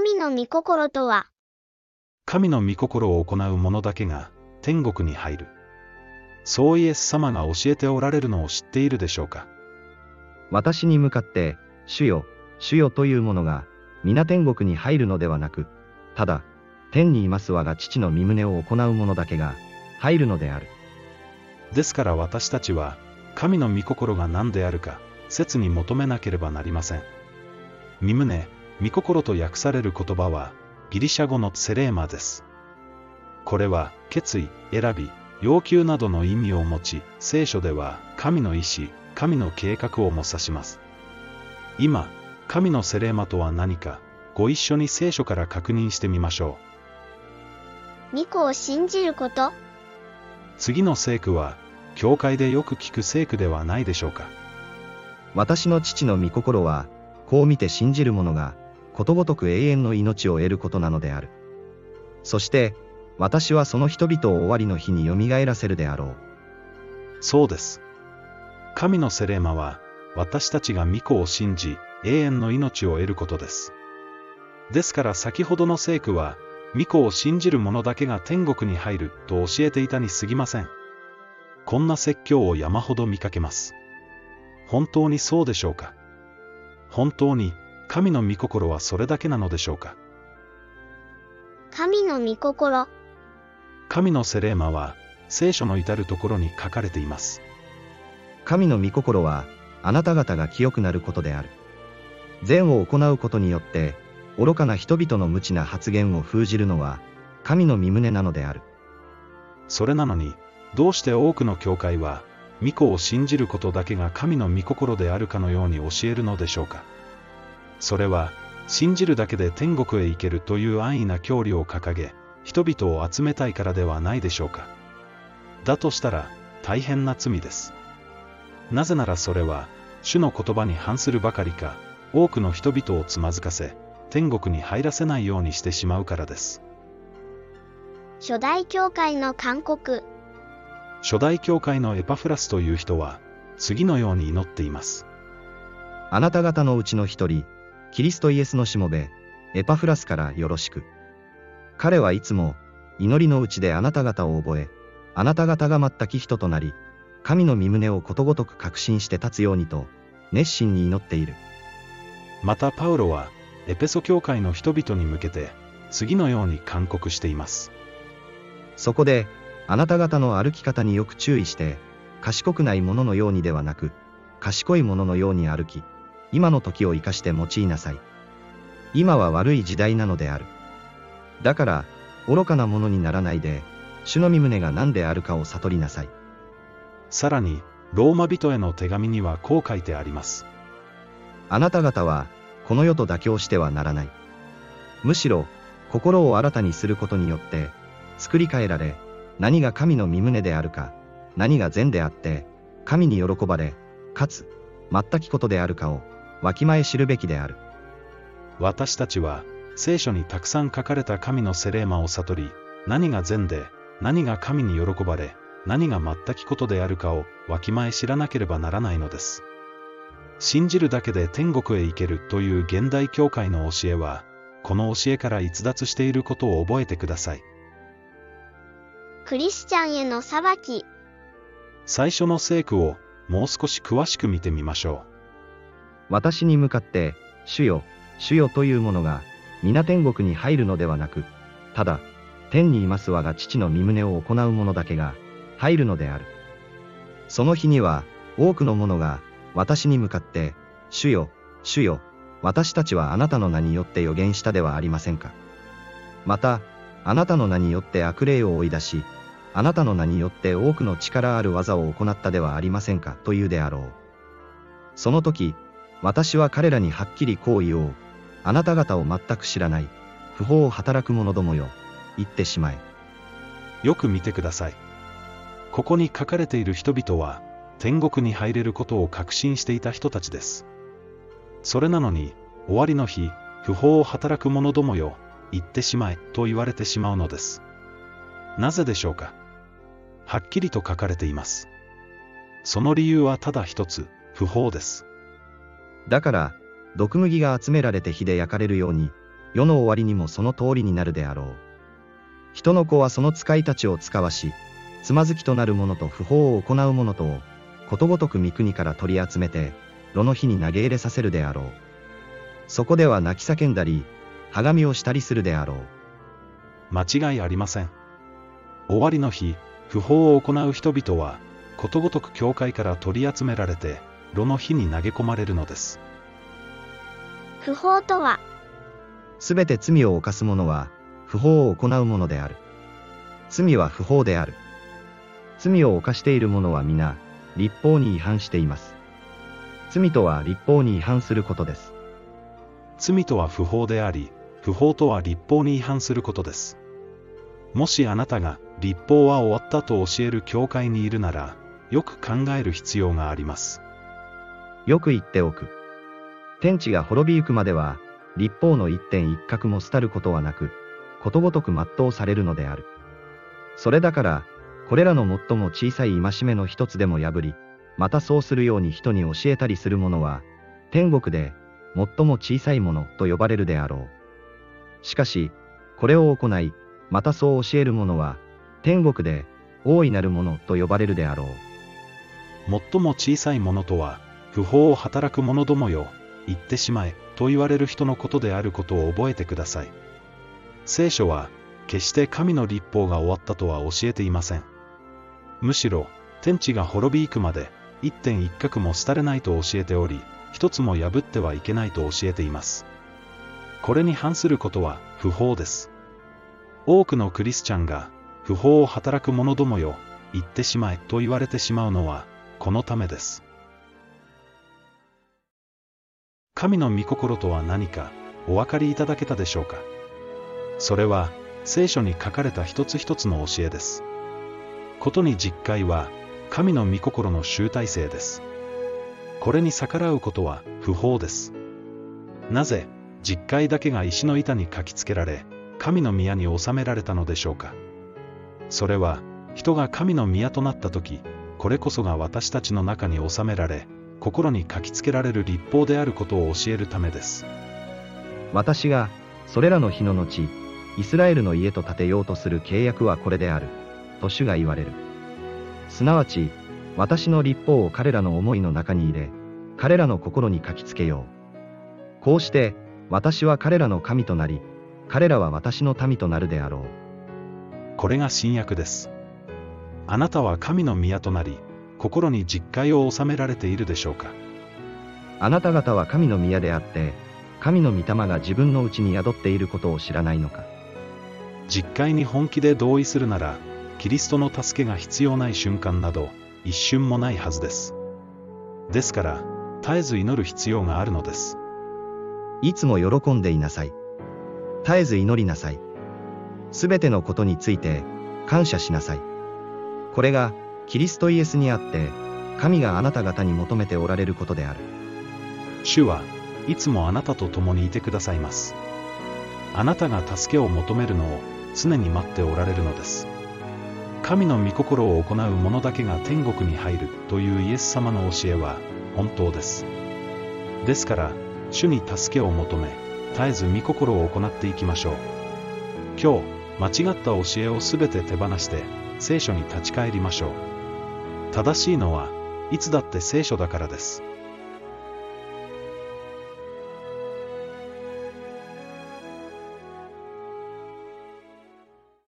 神の御心とは、神の御心を行う者だけが天国に入る。そうイエス様が教えておられるのを知っているでしょうか？私に向かって、主よ、主よという者が、皆天国に入るのではなく、ただ、天にいます我が父の身旨を行う者だけが、入るのである。ですから私たちは、神の御心が何であるか、切に求めなければなりません。身旨、御心と訳される言葉は、ギリシャ語のセレーマです。これは、決意、選び、要求などの意味を持ち、聖書では、神の意志、神の計画をも指します。今、神のセレーマとは何か、ご一緒に聖書から確認してみましょう。御子を信じること、次の聖句は、教会でよく聞く聖句ではないでしょうか。私の父の御心は、こう見て信じる者が、ことごとく永遠の命を得ることなのである。そして、私はその人々を終わりの日によみがえらせるであろう。そうです。神のセレーマは、私たちが御子を信じ、永遠の命を得ることです。ですから先ほどの聖句は、御子を信じる者だけが天国に入ると教えていたに過ぎません。こんな説教を山ほど見かけます。本当にそうでしょうか？本当に、神の御心はそれだけなのでしょうか？神の御心、神のセレーマは、聖書の至るところに書かれています。神の御心は、あなた方が清くなることである。善を行うことによって、愚かな人々の無知な発言を封じるのは、神の身旨なのである。それなのに、どうして多くの教会は、御子を信じることだけが神の御心であるかのように教えるのでしょうか？それは、信じるだけで天国へ行けるという安易な教理を掲げ、人々を集めたいからではないでしょうか。だとしたら、大変な罪です。なぜならそれは、主の言葉に反するばかりか、多くの人々をつまずかせ、天国に入らせないようにしてしまうからです。初代教会の勧告、初代教会のエパフラスという人は、次のように祈っています。あなた方のうちの一人、キリストイエスのしもべ、エパフラスからよろしく。彼はいつも、祈りのうちであなた方を覚え、あなた方が全き人となり、神の身旨をことごとく確信して立つようにと、熱心に祈っている。またパウロは、エペソ教会の人々に向けて、次のように勧告しています。そこで、あなた方の歩き方によく注意して、賢くない者のようにではなく、賢い者のように歩き、今の時を生かして用いなさい。今は悪い時代なのである。だから、愚かな者にならないで、主の身旨が何であるかを悟りなさい。さらに、ローマ人への手紙にはこう書いてあります。あなた方は、この世と妥協してはならない。むしろ、心を新たにすることによって、作り変えられ、何が神の身旨であるか、何が善であって、神に喜ばれ、かつ、全きことであるかを、わきまえ知るべきである。私たちは、聖書にたくさん書かれた神のセレーマを悟り、何が善で、何が神に喜ばれ、何が全きことであるかを、わきまえ知らなければならないのです。信じるだけで天国へ行けるという現代教会の教えは、この教えから逸脱していることを覚えてください。クリスチャンへの裁き、最初の聖句を、もう少し詳しく見てみましょ私に向かって、主よ、主よという者が、皆天国に入るのではなく、ただ、天にいます我が父の身旨を行う者だけが、入るのである。その日には、多くの者が、私に向かって、主よ、主よ、私たちはあなたの名によって予言したではありませんか。また、あなたの名によって悪霊を追い出し、あなたの名によって多くの力ある技を行ったではありませんかというであろう。その時、私は彼らにはっきりこう言おう。あなた方を全く知らない、不法を働く者どもよ、言ってしまえ。よく見てください。ここに書かれている人々は、天国に入れることを確信していた人たちです。それなのに、終わりの日、不法を働く者どもよ、言ってしまえ、と言われてしまうのです。なぜでしょうか？はっきりと書かれています。その理由はただ一つ、不法です。だから、毒麦が集められて火で焼かれるように、世の終わりにもその通りになるであろう。人の子はその使いたちを使わし、つまずきとなる者と不法を行う者とを、ことごとく三国から取り集めて、炉の火に投げ入れさせるであろう。そこでは泣き叫んだり、はがみをしたりするであろう。間違いありません。終わりの日、不法を行う人々は、ことごとく教会から取り集められて、炉の火に投げ込まれるのです。不法とは、すべて罪を犯す者は、不法を行う者である。罪は不法である。罪を犯している者は皆、立法に違反しています。罪とは立法に違反することです。罪とは不法であり、不法とは立法に違反することです。もしあなたが立法は終わったと教える教会にいるなら、よく考える必要があります。よく言っておく。天地が滅びゆくまでは、立法の一点一角も廃ることはなく、ことごとく全うされるのである。それだから、これらの最も小さい戒めの一つでも破り、またそうするように人に教えたりする者は、天国で、最も小さいものと呼ばれるであろう。しかし、これを行い、またそう教える者は、天国で、大いなるものと呼ばれるであろう。最も小さいものとは、不法を働く者どもよ、言ってしまえ、と言われる人のことであることを覚えてください。聖書は、決して神の立法が終わったとは教えていません。むしろ、天地が滅びゆくまで、一点一角も廃れないと教えており、一つも破ってはいけないと教えています。これに反することは不法です。多くのクリスチャンが、不法を働く者どもよ、言ってしまえと言われてしまうのは、このためです。神の御心とは何か、お分かりいただけたでしょうか？それは、聖書に書かれた一つ一つの教えです。ことに実会は、神の御心の集大成です。これに逆らうことは不法です。なぜ、実会だけが石の板に書きつけられ、神の宮に収められたのでしょうか？それは、人が神の宮となった時、これこそが私たちの中に収められ、心に書きつけられる立法であることを教えるためです。私が、それらの日の後、イスラエルの家と建てようとする契約はこれである、と主が言われる。すなわち、私の立法を彼らの思いの中に入れ、彼らの心に書きつけよう。こうして、私は彼らの神となり、彼らは私の民となるであろう。これが新約です。あなたは神の宮となり、心に実会を収められているでしょうかあなた方は神の宮であって、神の御霊が自分のうちに宿っていることを知らないのか。実会に本気で同意するなら、キリストの助けが必要ない瞬間など、一瞬もないはずです。ですから、絶えず祈る必要があるのです。いつも喜んでいなさい。絶えず祈りなさい。すべてのことについて、感謝しなさい。これが、キリストイエスにあって、神があなた方に求めておられることである。主はいつもあなたと共にいてくださいます。あなたが助けを求めるのを常に待っておられるのです。神の御心を行う者だけが天国に入るというイエス様の教えは本当です。ですから、主に助けを求め、絶えず御心を行っていきましょう。今日、間違った教えをすべて手放して、聖書に立ち返りましょう。正しいのは、いつだって聖書だからです。